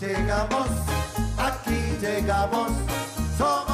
llegamos, aquí llegamos, somos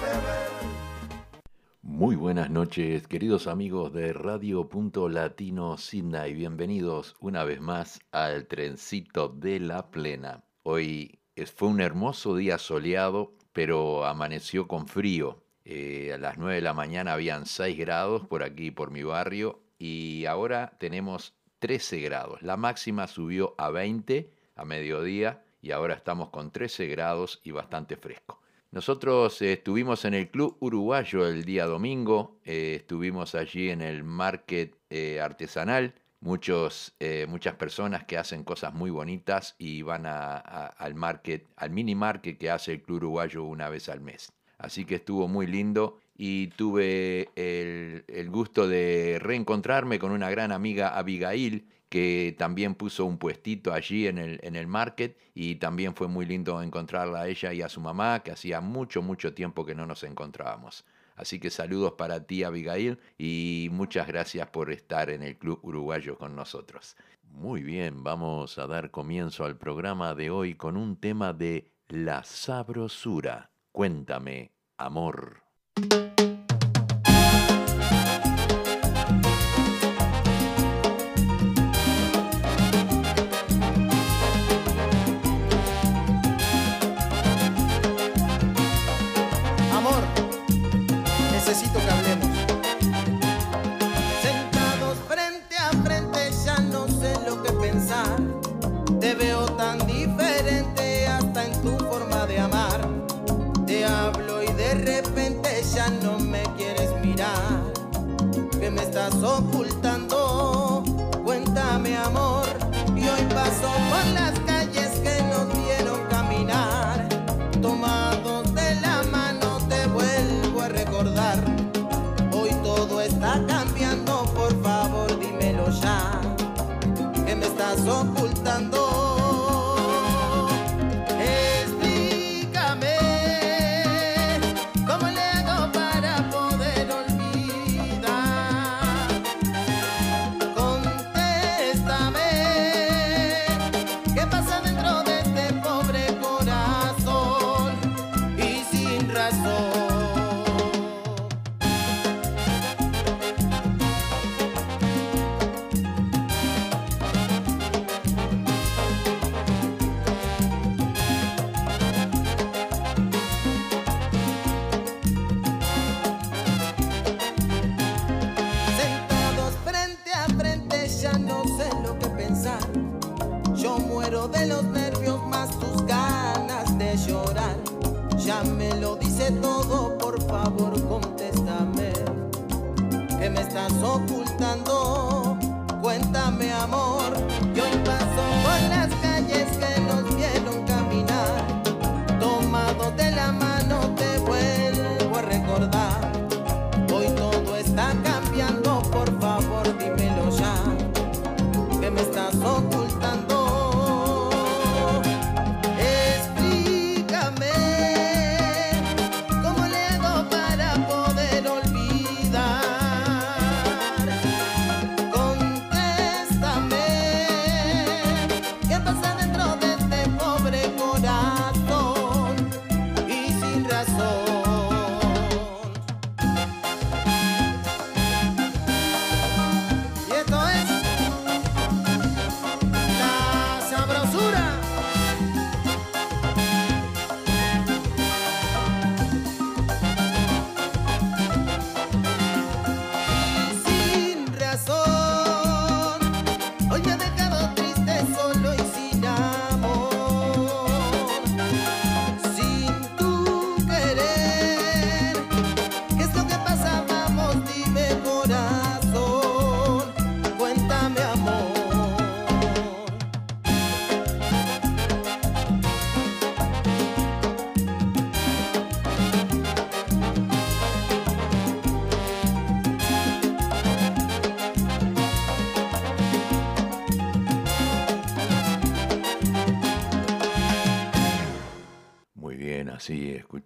deber. Muy buenas noches, queridos amigos de Radio Punto Latino Sydney. Bienvenidos una vez más al trencito de la plena. Hoy fue un hermoso día soleado, pero amaneció con frío. Eh, a las 9 de la mañana habían 6 grados por aquí, por mi barrio, y ahora tenemos 13 grados. La máxima subió a 20 a mediodía y ahora estamos con 13 grados y bastante fresco. Nosotros eh, estuvimos en el Club Uruguayo el día domingo, eh, estuvimos allí en el Market eh, Artesanal, muchos, muchas personas que hacen cosas muy bonitas y van al market, al mini market que hace el Club Uruguayo una vez al mes. Así que estuvo muy lindo y tuve el, gusto de reencontrarme con una gran amiga Abigail, que también puso un puestito allí en el, en el market y también fue muy lindo encontrarla a ella y a su mamá, que hacía mucho, mucho tiempo que no nos encontrábamos. Así que saludos para ti, Abigail, y muchas gracias por estar en el Club Uruguayo con nosotros. Muy bien, vamos a dar comienzo al programa de hoy con un tema de la sabrosura. Cuéntame. Amor, todo, por favor contéstame. ¿Qué me estás ocultando? Cuéntame amor. Yo paso por las calles que nos vieron caminar. Tomado de la mano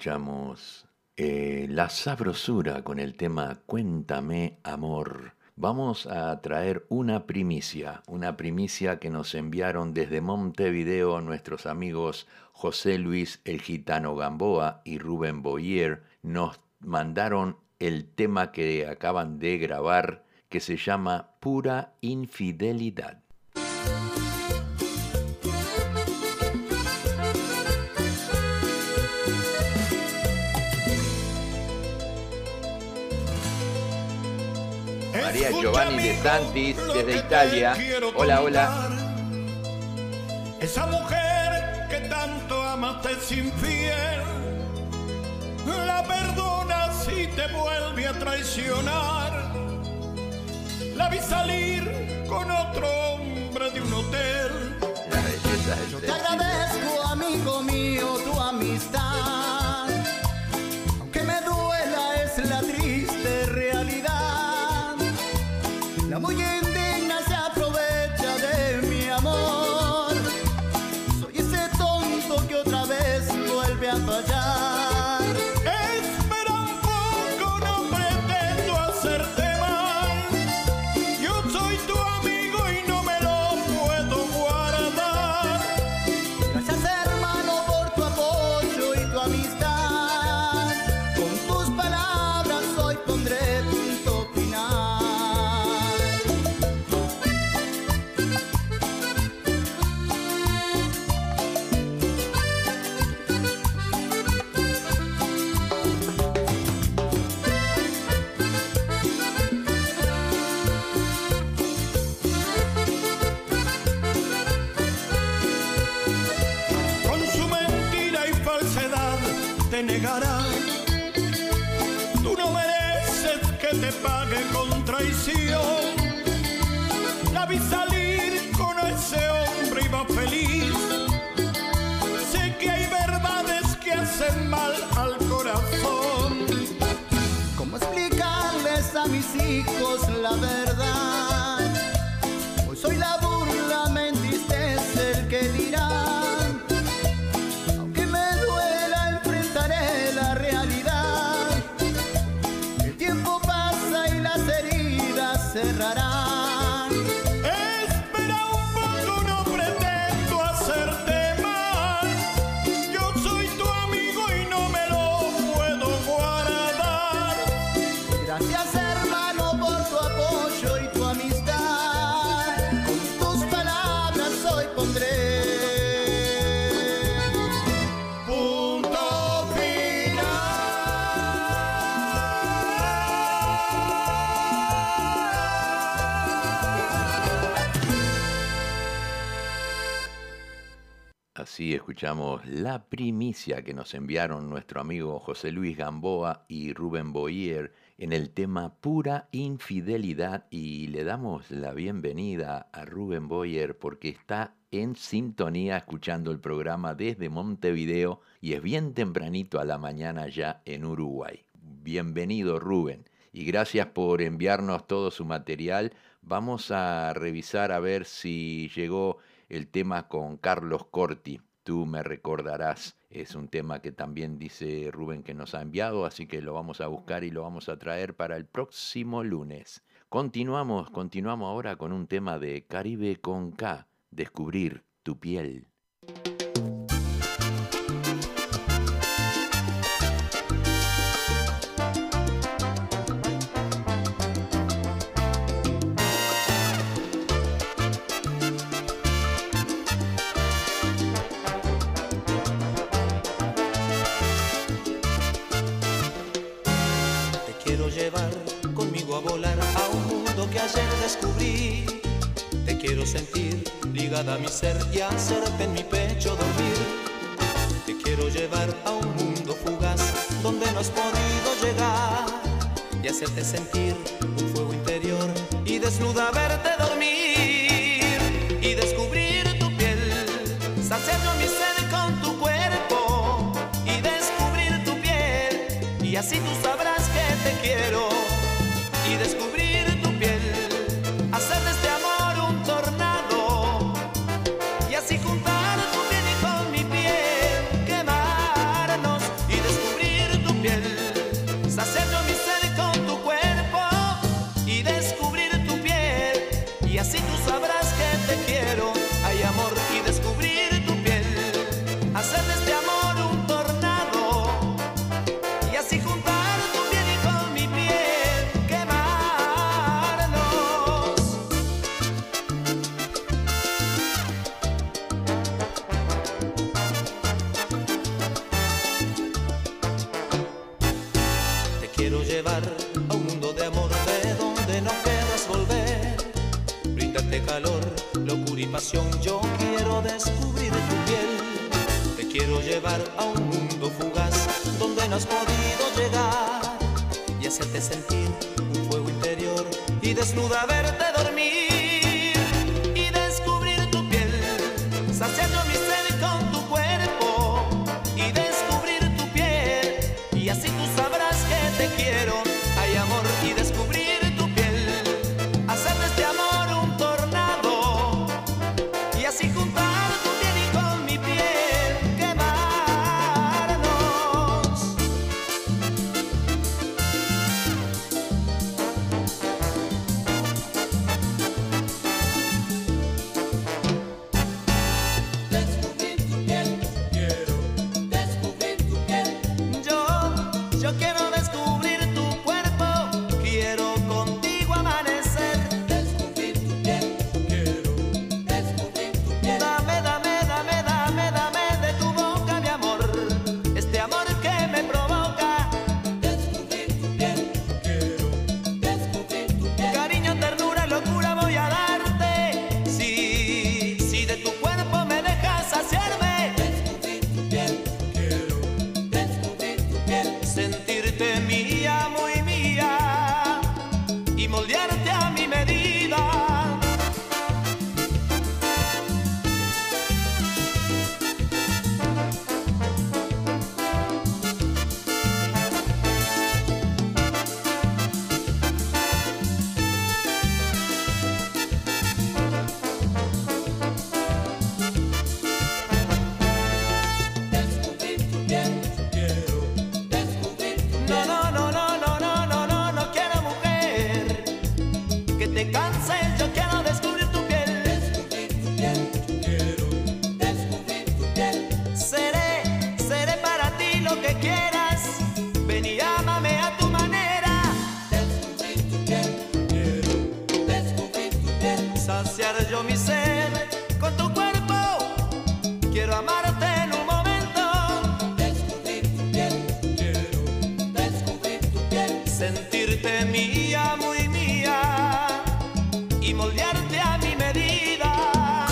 escuchamos eh, la sabrosura con el tema Cuéntame amor. Vamos a traer una primicia, una primicia que nos enviaron desde Montevideo nuestros amigos José Luis el Gitano Gamboa y Rubén Boyer. Nos mandaron el tema que acaban de grabar que se llama Pura Infidelidad. María Giovanni de Santis desde Italia. Hola, hola. Esa mujer que tanto amaste sin fiel, la perdona si te vuelve a traicionar. La vi salir con otro hombre de un hotel. Yo te agradezco, amigo mío, tu amistad. La muy indigna te pague con traición. La vi salir con ese hombre y va feliz. Sé que hay verdades que hacen mal al corazón. ¿Cómo explicarles a mis hijos la verdad? Escuchamos la primicia que nos enviaron nuestro amigo José Luis Gamboa y Rubén Boyer en el tema Pura Infidelidad y le damos la bienvenida a Rubén Boyer porque está en sintonía escuchando el programa desde Montevideo y es bien tempranito a la mañana ya en Uruguay. Bienvenido Rubén y gracias por enviarnos todo su material. Vamos a revisar a ver si llegó el tema con Carlos Corti. Tú me recordarás, es un tema que también dice Rubén que nos ha enviado, así que lo vamos a buscar y lo vamos a traer para el próximo lunes. Continuamos, continuamos ahora con un tema de Caribe con K, Descubrir tu piel. Ligada a mi ser y hacerte en mi pecho dormir. Te quiero llevar a un mundo fugaz donde no has podido llegar y hacerte sentir Quiero amarte en un momento. Descubrir tu piel. Quiero descubrir tu piel. Sentirte mía, muy mía. Y moldearte a mi medida.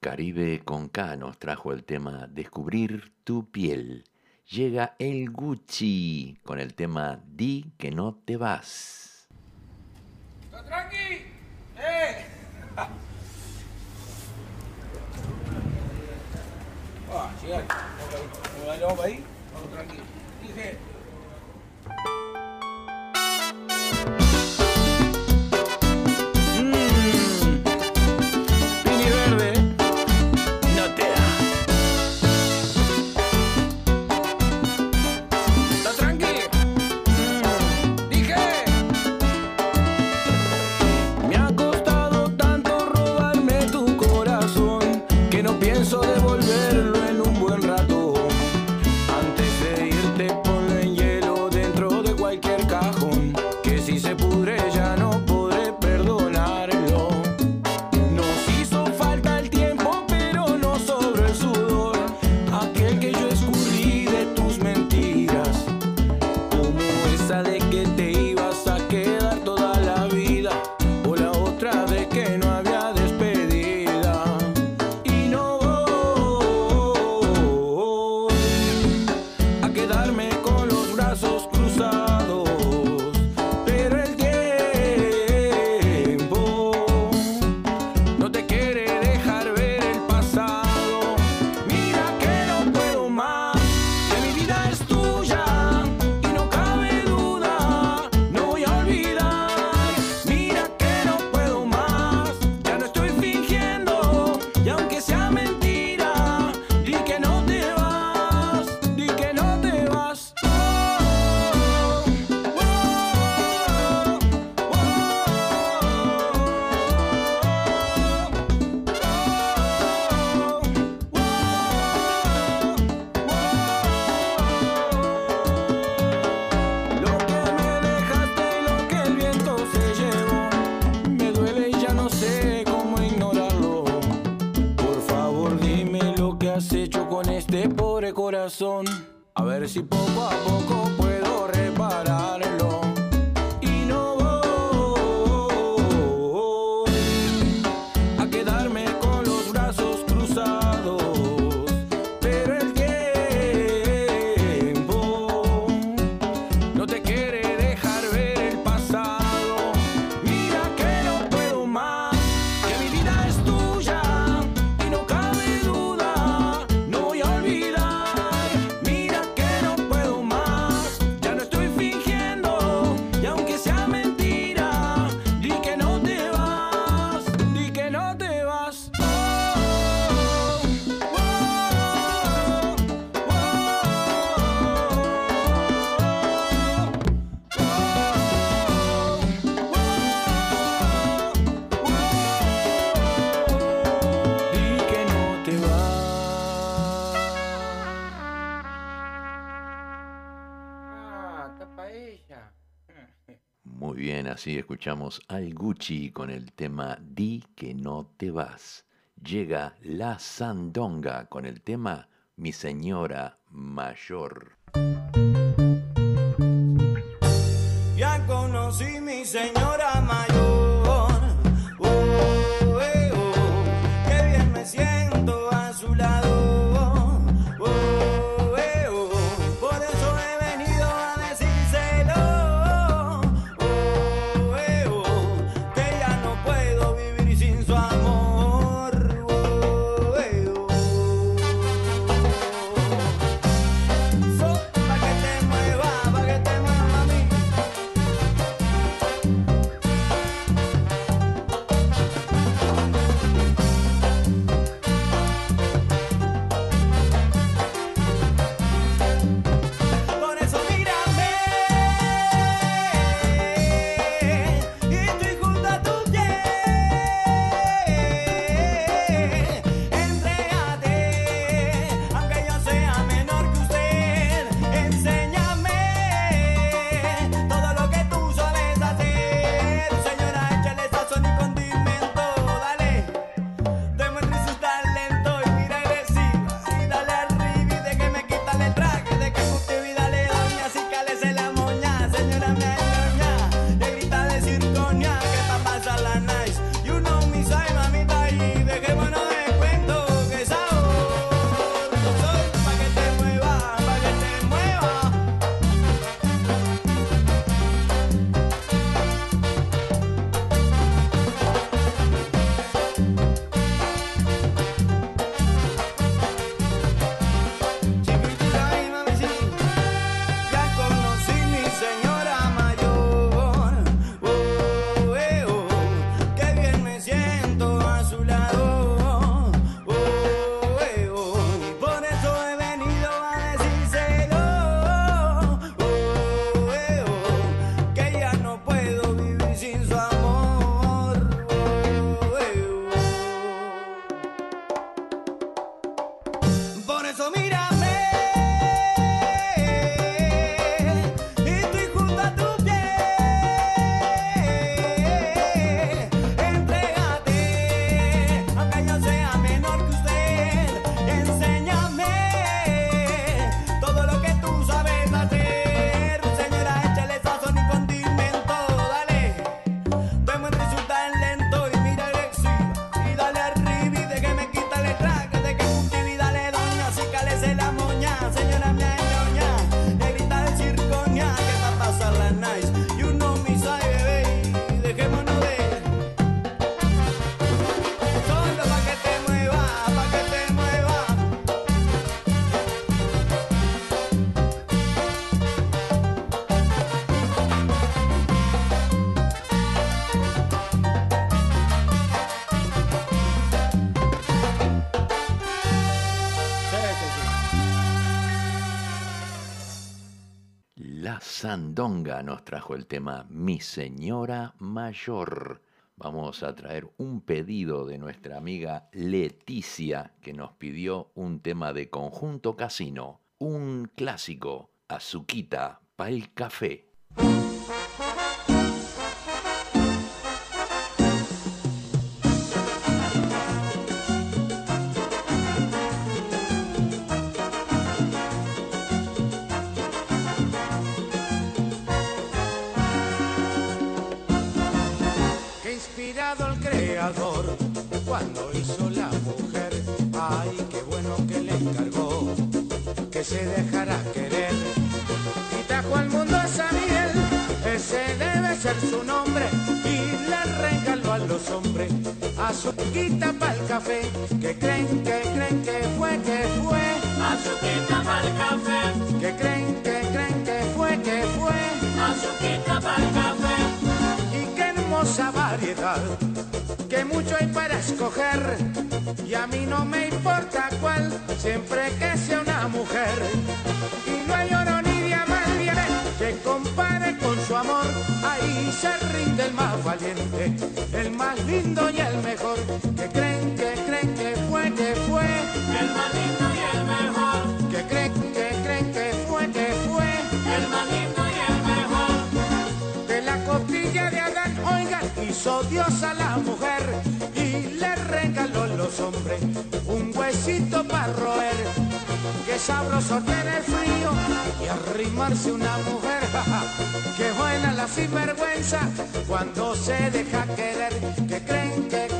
Caribe con K nos trajo el tema Descubrir tu piel llega el Gucci con el tema Di que no te vas. tranqui? ¡Eh! Ah, sí, ahí. Vamos ahí, vamos ahí. Dice... escuchamos al Gucci con el tema Di que no te vas. Llega la Sandonga con el tema Mi señora mayor. Ya conocí mi señora. Nos trajo el tema Mi Señora Mayor. Vamos a traer un pedido de nuestra amiga Leticia que nos pidió un tema de conjunto casino, un clásico, Azuquita, el Café. Cuando hizo la mujer. Ay, qué bueno que le encargó que se dejara querer. Y trajo al mundo esa miel, ese debe ser su nombre. Y le regaló a los hombres azuquita para el café. Que creen, que creen que fue, que fue. Azuquita para el café, Que creen, que creen que fue, que fue. azuquita para el café, Y qué hermosa variedad, que mucho hay para escoger. Y a mí no me importa cuál, siempre que sea una mujer. Y no hay oro ni diamante que compare con su amor. Ahí se rinde el más valiente, el más lindo y el mejor. Que creen, que creen que fue, que fue. el más lindo y el mejor, Que creen, que creen que fue, que fue. el más lindo y el mejor, De la costilla de Adán, oigan, hizo Dios a la huesito para roer. Que sabroso tiene el frío y arrimarse una mujer. que buena la sinvergüenza cuando se deja querer. Que creen que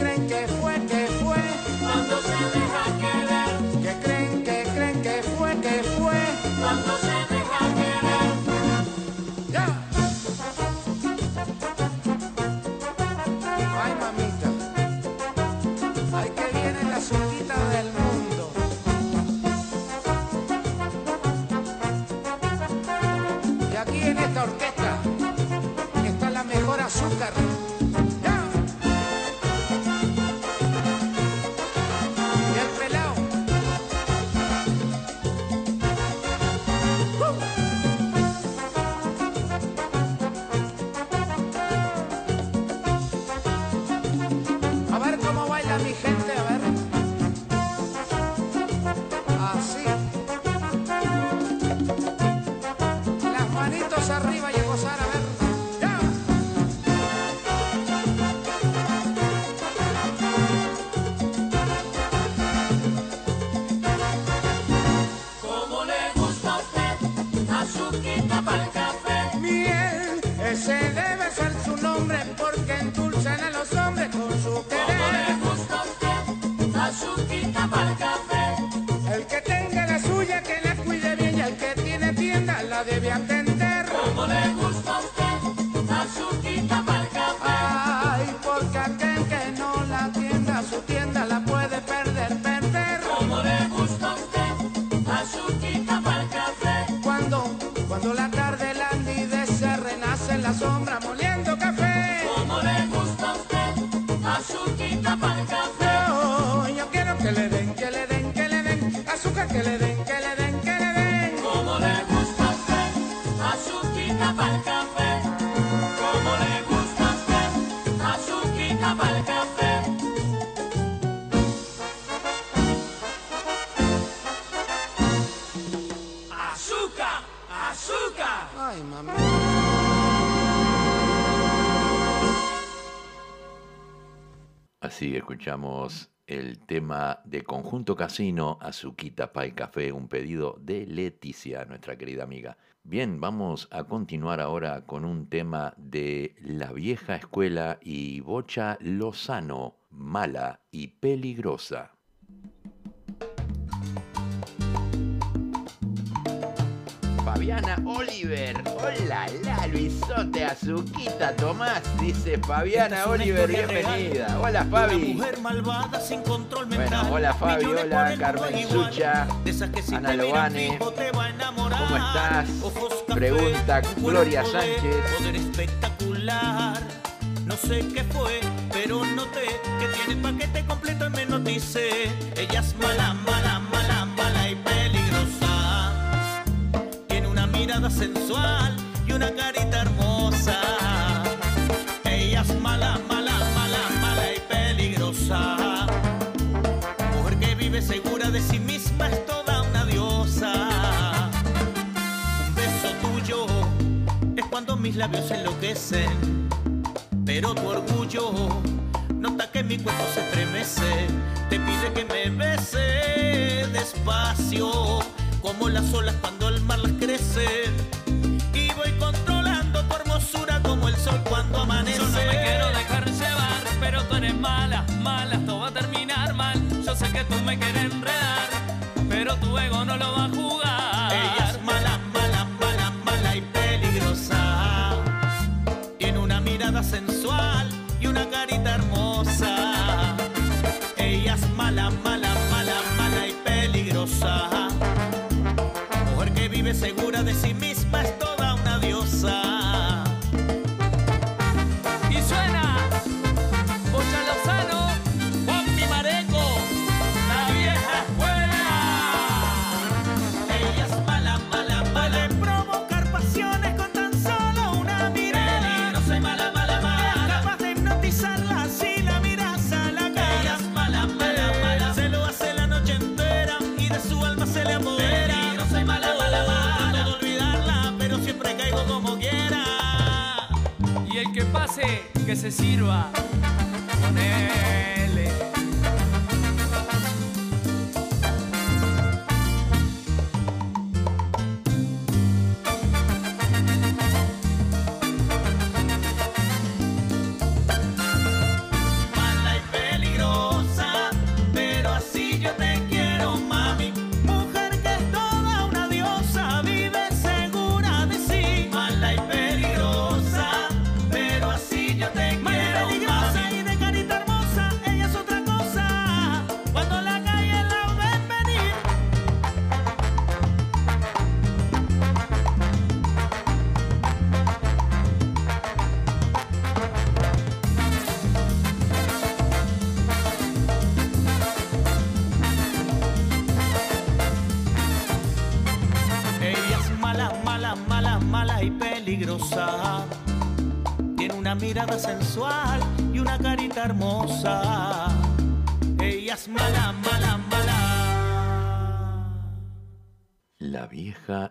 escuchamos el tema de Conjunto Casino, Azuquita Pay Café, un pedido de Leticia, nuestra querida amiga. Bien, vamos a continuar ahora con un tema de la vieja escuela y Bocha Lozano, mala y peligrosa. Fabiana Oliver, hola, la Luisote, Azuquita, Tomás, dice Fabiana es una Oliver, bienvenida. real. Hola Una Fabi. mujer malvada sin control Bueno, mental. hola Fabi, Millones hola Carmen igual. Sucha, si Ana Lobane. ¿Cómo estás? Ojos café, Pregunta un Gloria de Sánchez. Poder espectacular. No sé qué fue, pero noté que tiene paquete completo y me notice. Ella es mala, mala, mala, sensual y una carita hermosa. Ella es mala, mala, mala, mala y peligrosa. Mujer que vive segura de sí misma es toda una diosa. Un beso tuyo es cuando mis labios enloquecen. Pero tu orgullo nota que mi cuerpo se estremece. Te pide que me bese despacio, como las olas cuando el mar las crece. Y voy controlando tu hermosura como el sol cuando amanece. Yo no me quiero dejar llevar, pero tú eres mala, mala, esto va a terminar mal. Yo sé que tú me quieres enredar, pero tu ego no lo va a jugar. que se sirva con él.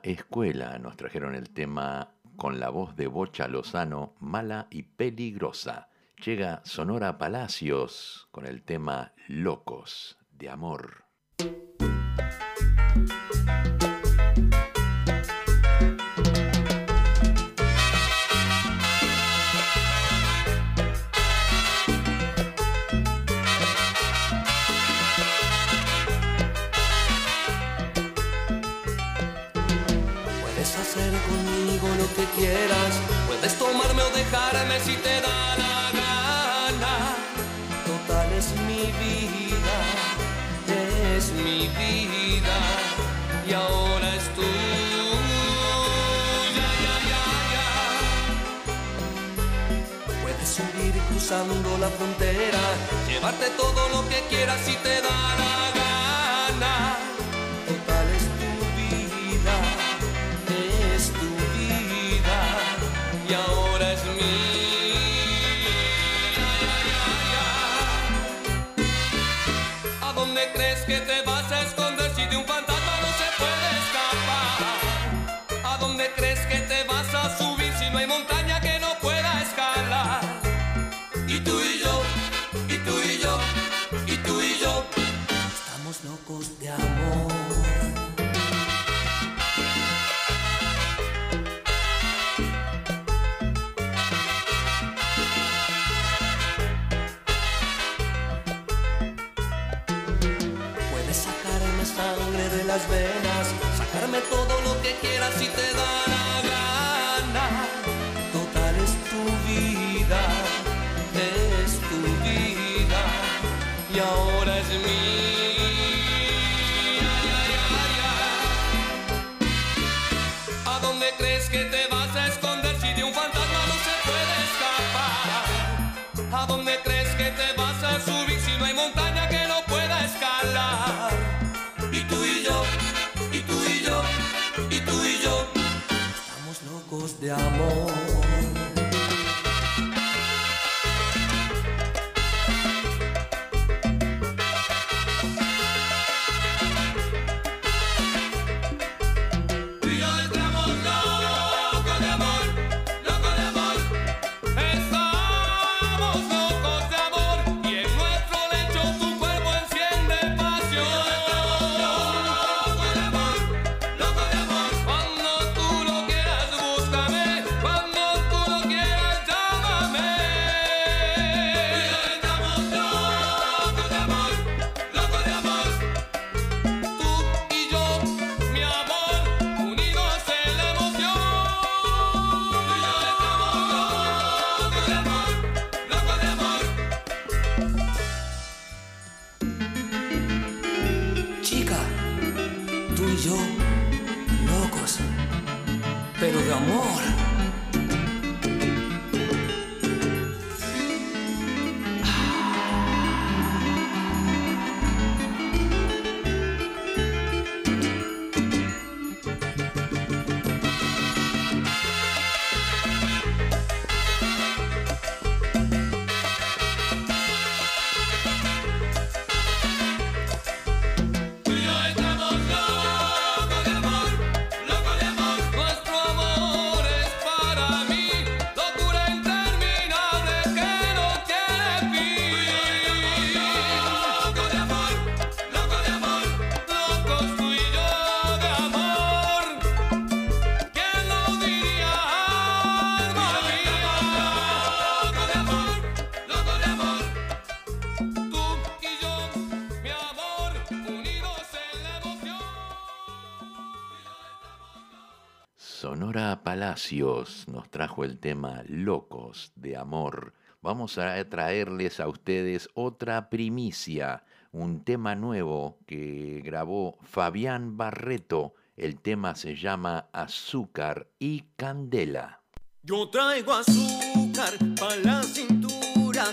escuela nos trajeron el tema con la voz de Bocha Lozano, mala y peligrosa. Llega Sonora Palacios con el tema Locos de Amor. Puedes tomarme o dejarme si te da la gana. Total es mi vida, es mi vida y ahora es tuya. Ya, ya, ya. Puedes subir cruzando la frontera, llevarte todo lo que quieras si te da la gana em é montanha. te vas a subir si no hay montaña que no pueda escalar? Y tú y yo, y tú y yo, y tú y yo, estamos locos de amor. Nos trajo el tema Locos de Amor. Vamos a traerles a ustedes otra primicia, un tema nuevo que grabó Fabián Barreto. El tema se llama Azúcar y Candela. Yo traigo azúcar para la cintura,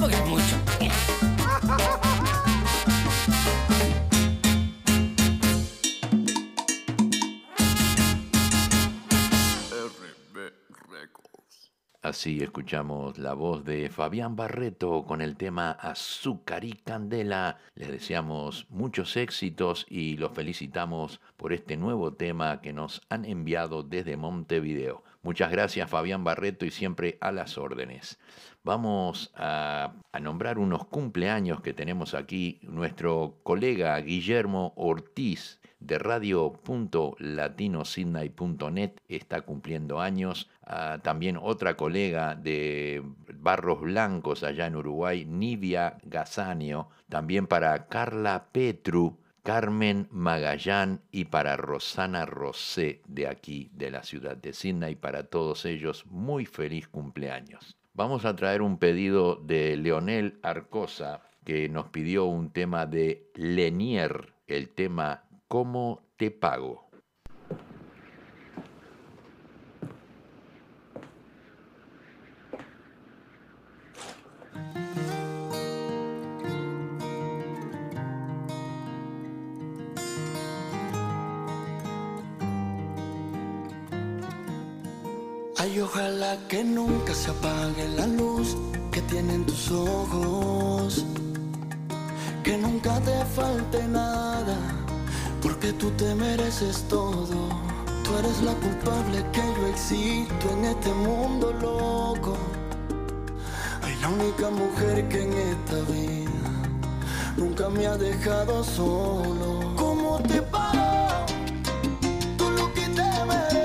tampoco es mucho. Así escuchamos la voz de Fabián Barreto con el tema Azúcar y Candela. Les deseamos muchos éxitos y los felicitamos por este nuevo tema que nos han enviado desde Montevideo. Muchas gracias Fabián Barreto y siempre a las órdenes. Vamos a, nombrar unos cumpleaños que tenemos aquí. Nuestro colega Guillermo Ortiz de radio.latinosidney.net está cumpliendo años. Ah, también otra colega de Barros Blancos allá en Uruguay, Nidia Gazanio. También para Carla Petru, Carmen Magallán y para Rosana Rosé de aquí, de la ciudad de Sydney. Para todos ellos, muy feliz cumpleaños. Vamos a traer un pedido de Leonel Arcosa, que nos pidió un tema de Lenier, el tema ¿Cómo te pago? Ay, ojalá que nunca se apague la luz que tienen tus ojos. Que nunca te falte nada, porque tú te mereces todo. Tú eres la culpable que yo existo en este mundo loco. Ay, la única mujer que en esta vida nunca me ha dejado solo. ¿Cómo te paro? Tú lo que te mereces.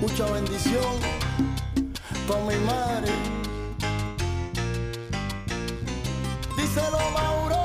mucha bendición para mi madre. Díselo, Mauro.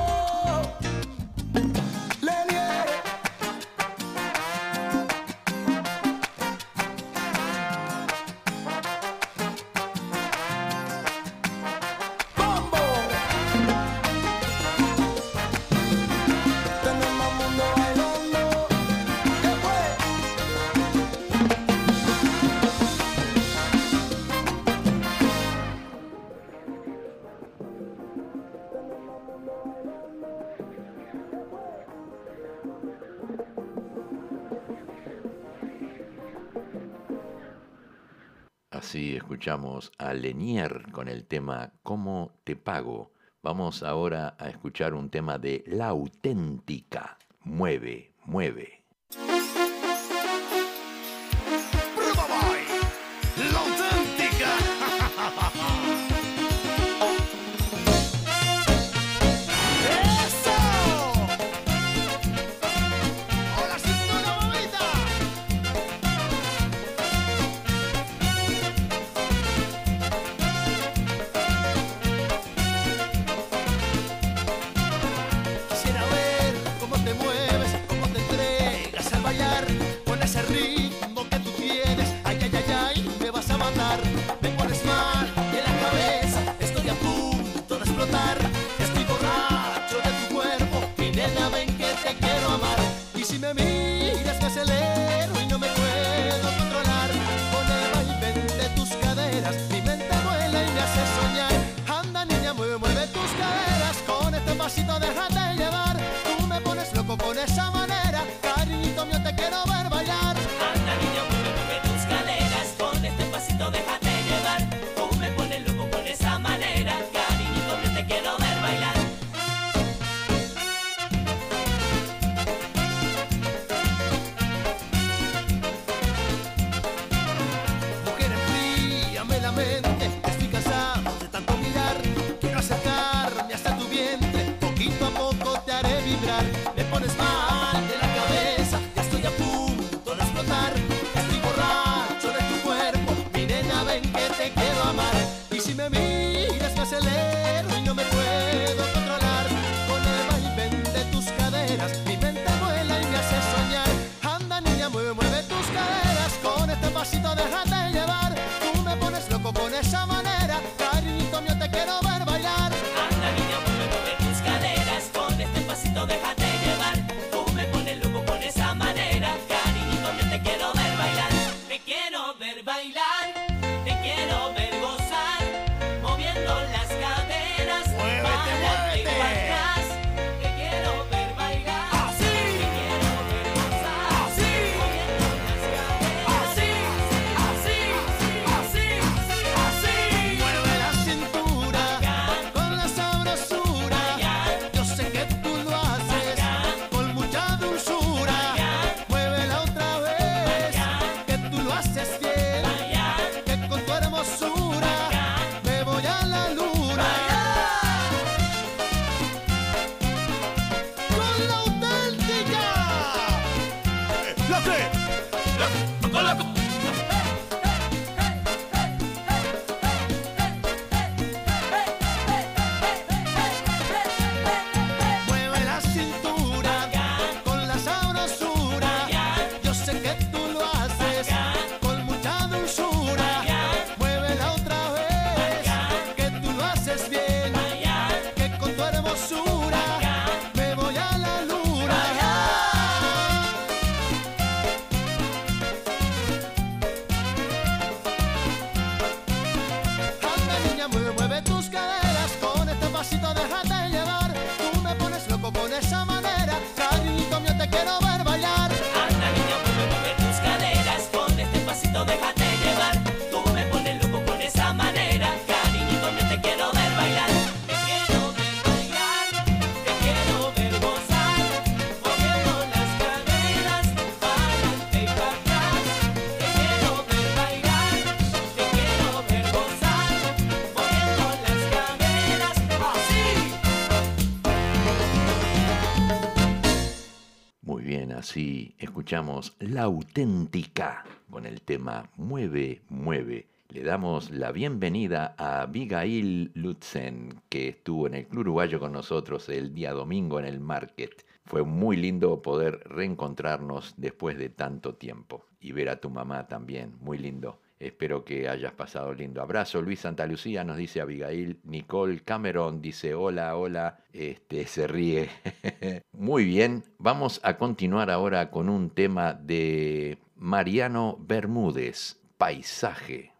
Lenier con el tema ¿Cómo te pago? Vamos ahora a escuchar un tema de La auténtica. Mueve, mueve. Escuchamos La auténtica con el tema Mueve, mueve. Le damos la bienvenida a Abigail Lutzen, que estuvo en el Club Uruguayo con nosotros el día domingo en el Market. Fue muy lindo poder reencontrarnos después de tanto tiempo y ver a tu mamá también, muy lindo. Espero que hayas pasado lindo. Abrazo, Luis Santa Lucía, nos dice Abigail. Nicole Cameron dice hola, hola. Este se ríe. Muy bien. Vamos a continuar ahora con un tema de Mariano Bermúdez, Paisaje.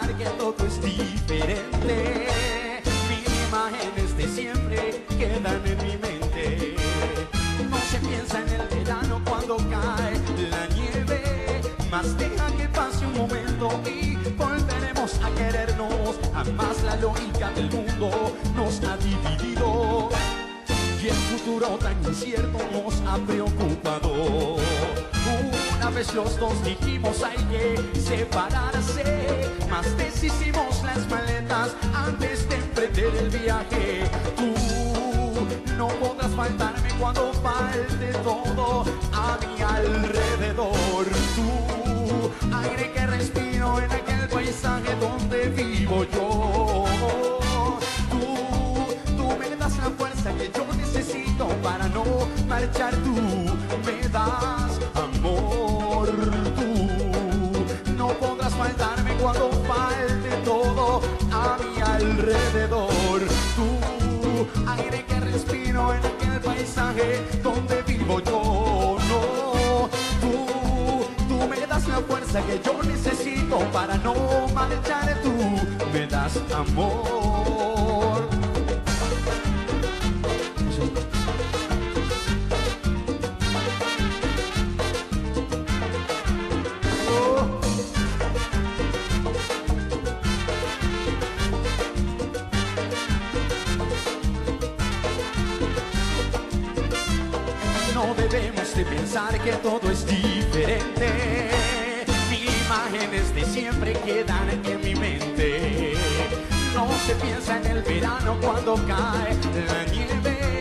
Que todo es diferente. Mil imágenes de siempre quedan en mi mente. No se piensa en el verano cuando cae la nieve. Más deja que pase un momento y volveremos a querernos. Jamás la lógica del mundo nos ha dividido. Y el futuro tan incierto nos ha preocupado. Una vez los dos dijimos hay que separarse, más deshicimos las maletas antes de emprender el viaje. Tú no podrás faltarme cuando falte todo a mi alrededor. Tú, aire que respiro en aquel paisaje donde vivo yo. Tú, tú me das la fuerza que yo necesito para no marchar. Tú me das amor. Todo a mi alrededor. Tú, aire que respiro en aquel paisaje donde vivo yo. No, tú, tú me das la fuerza que yo necesito para no marchar. Tú me das amor. Pensar que todo es diferente. Mil imágenes de siempre quedan en mi mente. No se piensa en el verano cuando cae la nieve.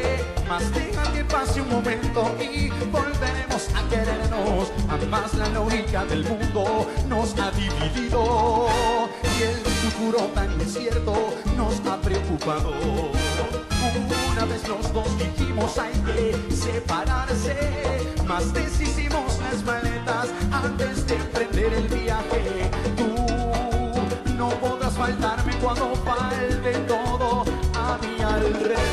Más deja que pase un momento y volveremos a querernos. Jamás la lógica del mundo nos ha dividido. Y el futuro tan incierto nos ha preocupado. Una vez los dos dijimos hay que separarse, más deshicimos las maletas antes de emprender el viaje. Tú no podrás faltarme cuando falte todo a mi alrededor.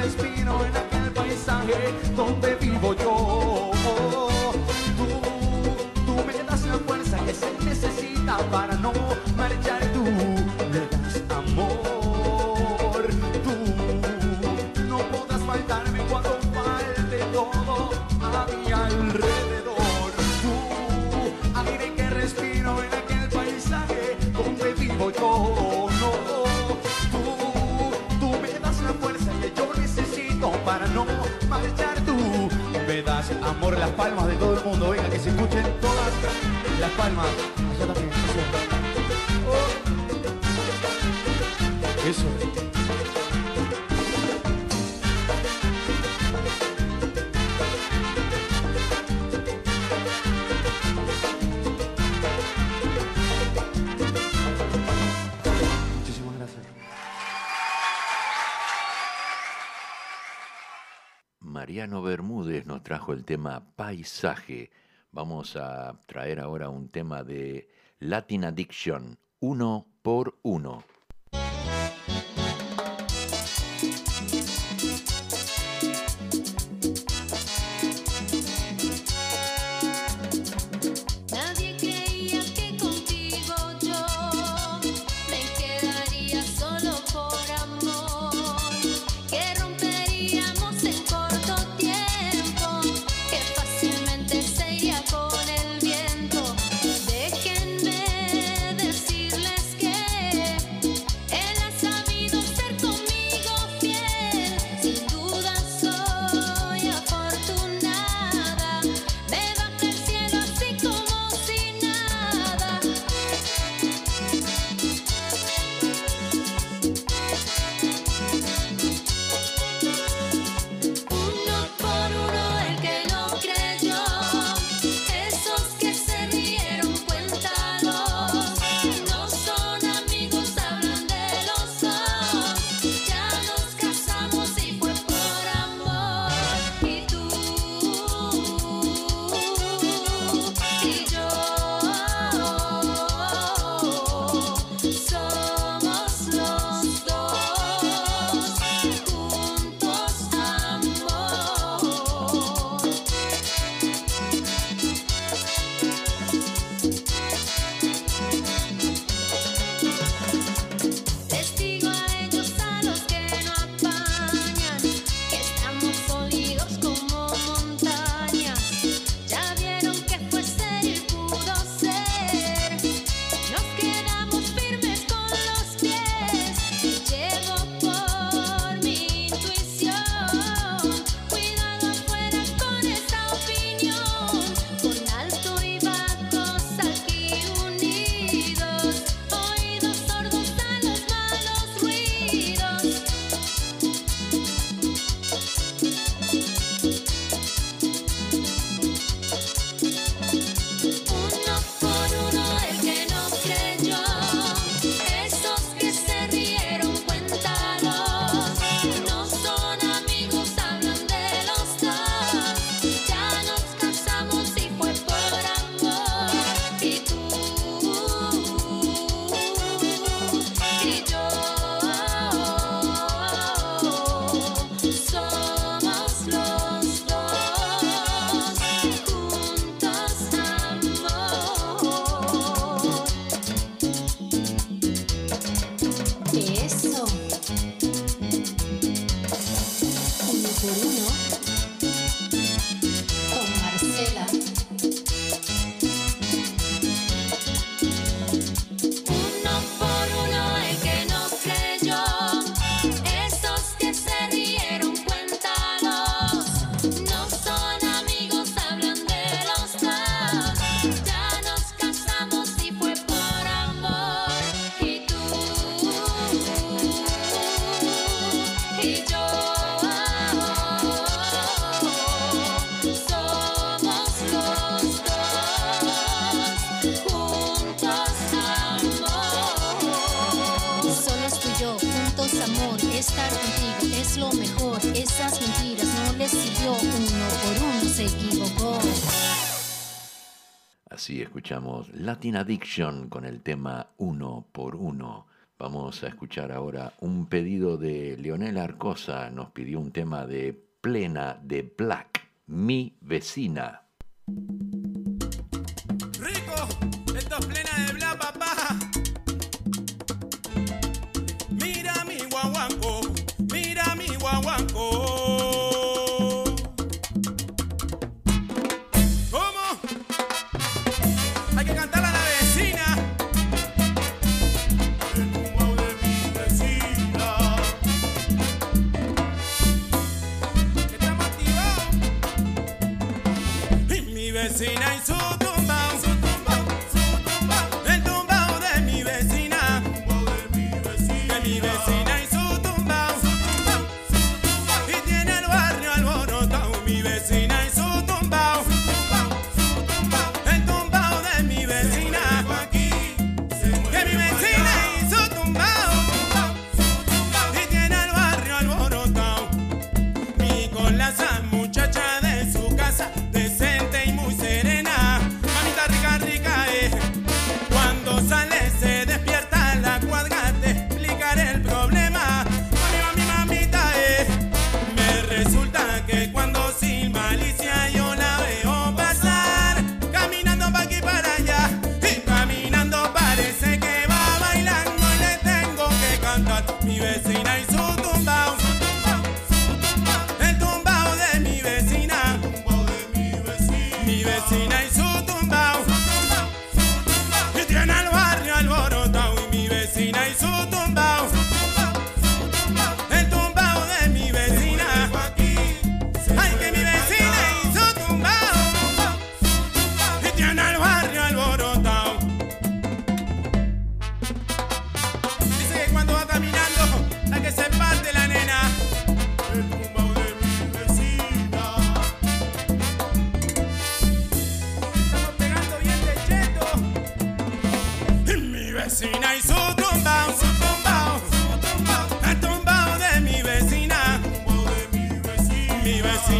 Respiro en aquel paisaje donde vivo yo. Tú, tú me das la fuerza que se necesita para no marchar. Tú me das amor. Tú no podrás faltarme cuando falte todo a mi alrededor. Tú, aire que respiro en aquel paisaje donde vivo yo. Amor, las palmas de todo el mundo. Venga, que se escuchen todas las palmas. Allá también, eso. Eso. Mariano Bermúdez nos trajo el tema Paisaje. Vamos a traer ahora un tema de Latin Addiction, uno por uno. Latin Addiction con el tema Uno por Uno. Vamos a escuchar ahora un pedido de Leonel Arcosa. Nos pidió un tema de plena de Black, mi vecina.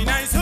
nice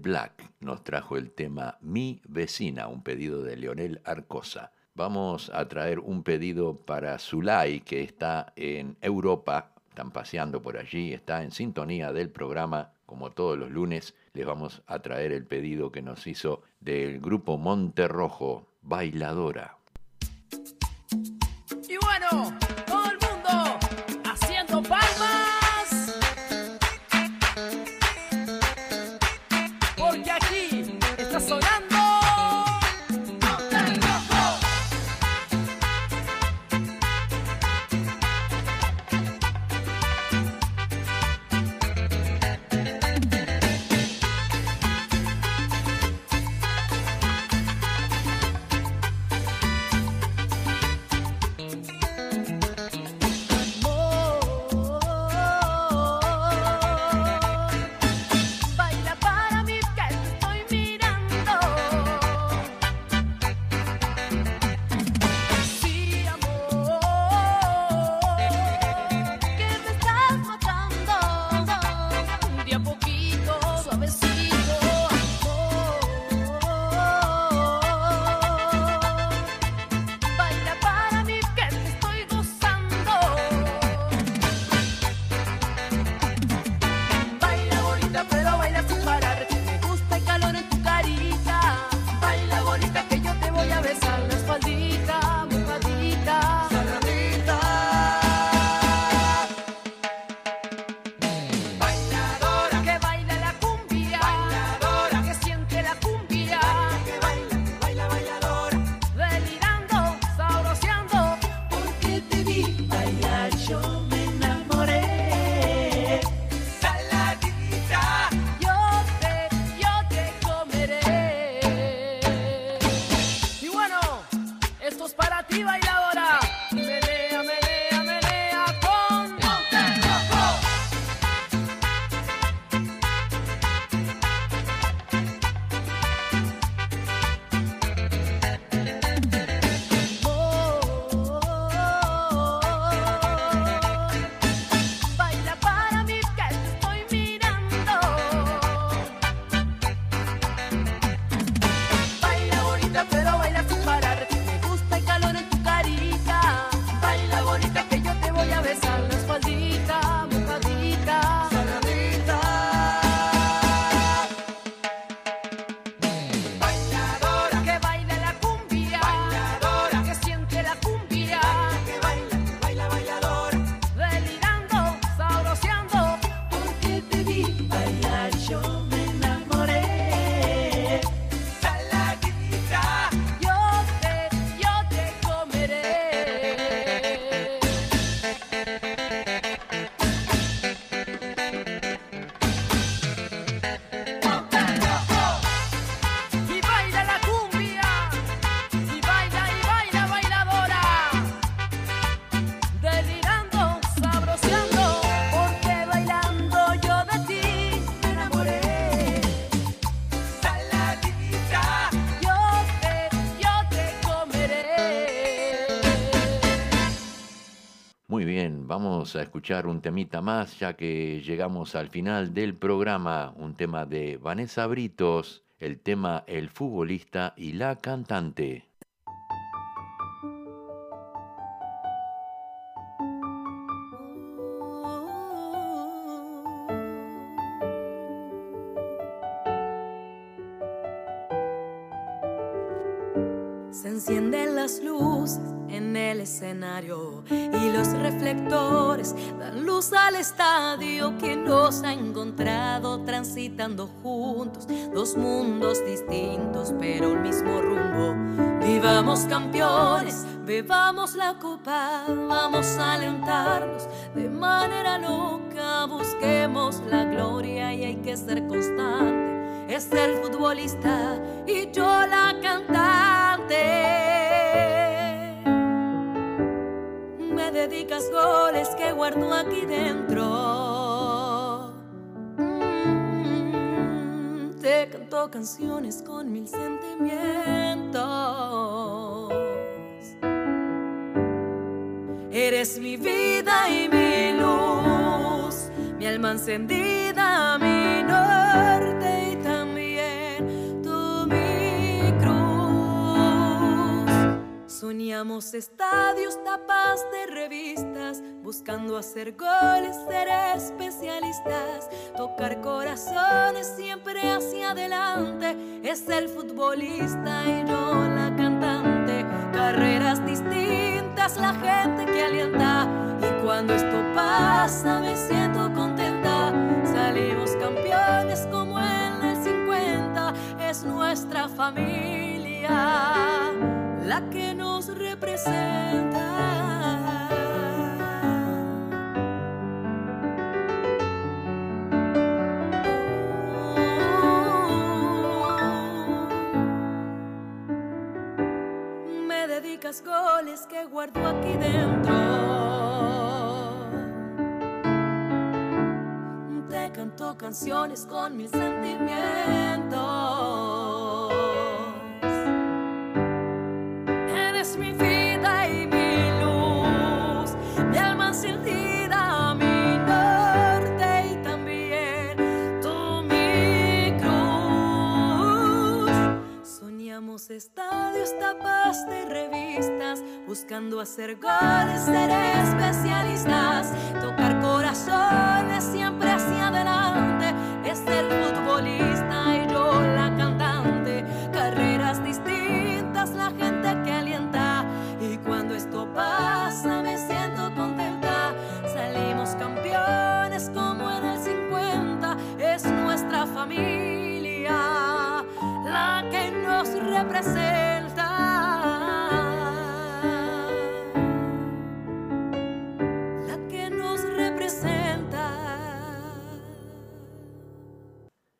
Black nos trajo el tema Mi vecina, un pedido de Leonel Arcosa. Vamos a traer un pedido para Zulay, que está en Europa, están paseando por allí, está en sintonía del programa, como todos los lunes. Les vamos a traer el pedido que nos hizo del grupo Monterrojo, Bailadora. Y bueno. A escuchar un temita más ya que llegamos al final del programa, un tema de Vanessa Britos, el tema El futbolista y la cantante. El escenario y los reflectores dan luz al estadio que nos ha encontrado transitando juntos dos mundos distintos pero el mismo rumbo. Vivamos campeones, bebamos la copa, vamos a alentarnos de manera loca, busquemos la gloria y hay que ser constante. Es el futbolista y yo la cantante. Dedicas goles que guardo aquí dentro. Mm, Te canto canciones con mil sentimientos. Eres mi vida y mi luz, mi alma encendida, mi norte Soñamos estadios, tapas de revistas, buscando hacer goles, ser especialistas, tocar corazones siempre hacia adelante. Es el futbolista y yo la cantante, carreras distintas, la gente que alienta. Y cuando esto pasa me siento contenta, salimos campeones como en el 50, es nuestra familia la que nos representa. Me dedicas goles que guardo aquí dentro. Te canto canciones con mis sentimientos. Estadios, tapas de revistas, buscando hacer goles, ser especialistas, tocar corazones siempre hacia adelante. Es el futbolista y yo la cantante, carreras distintas, la gente que alienta. Pasa me siento contenta, salimos campeones como en el 50, es nuestra familia la que nos representa.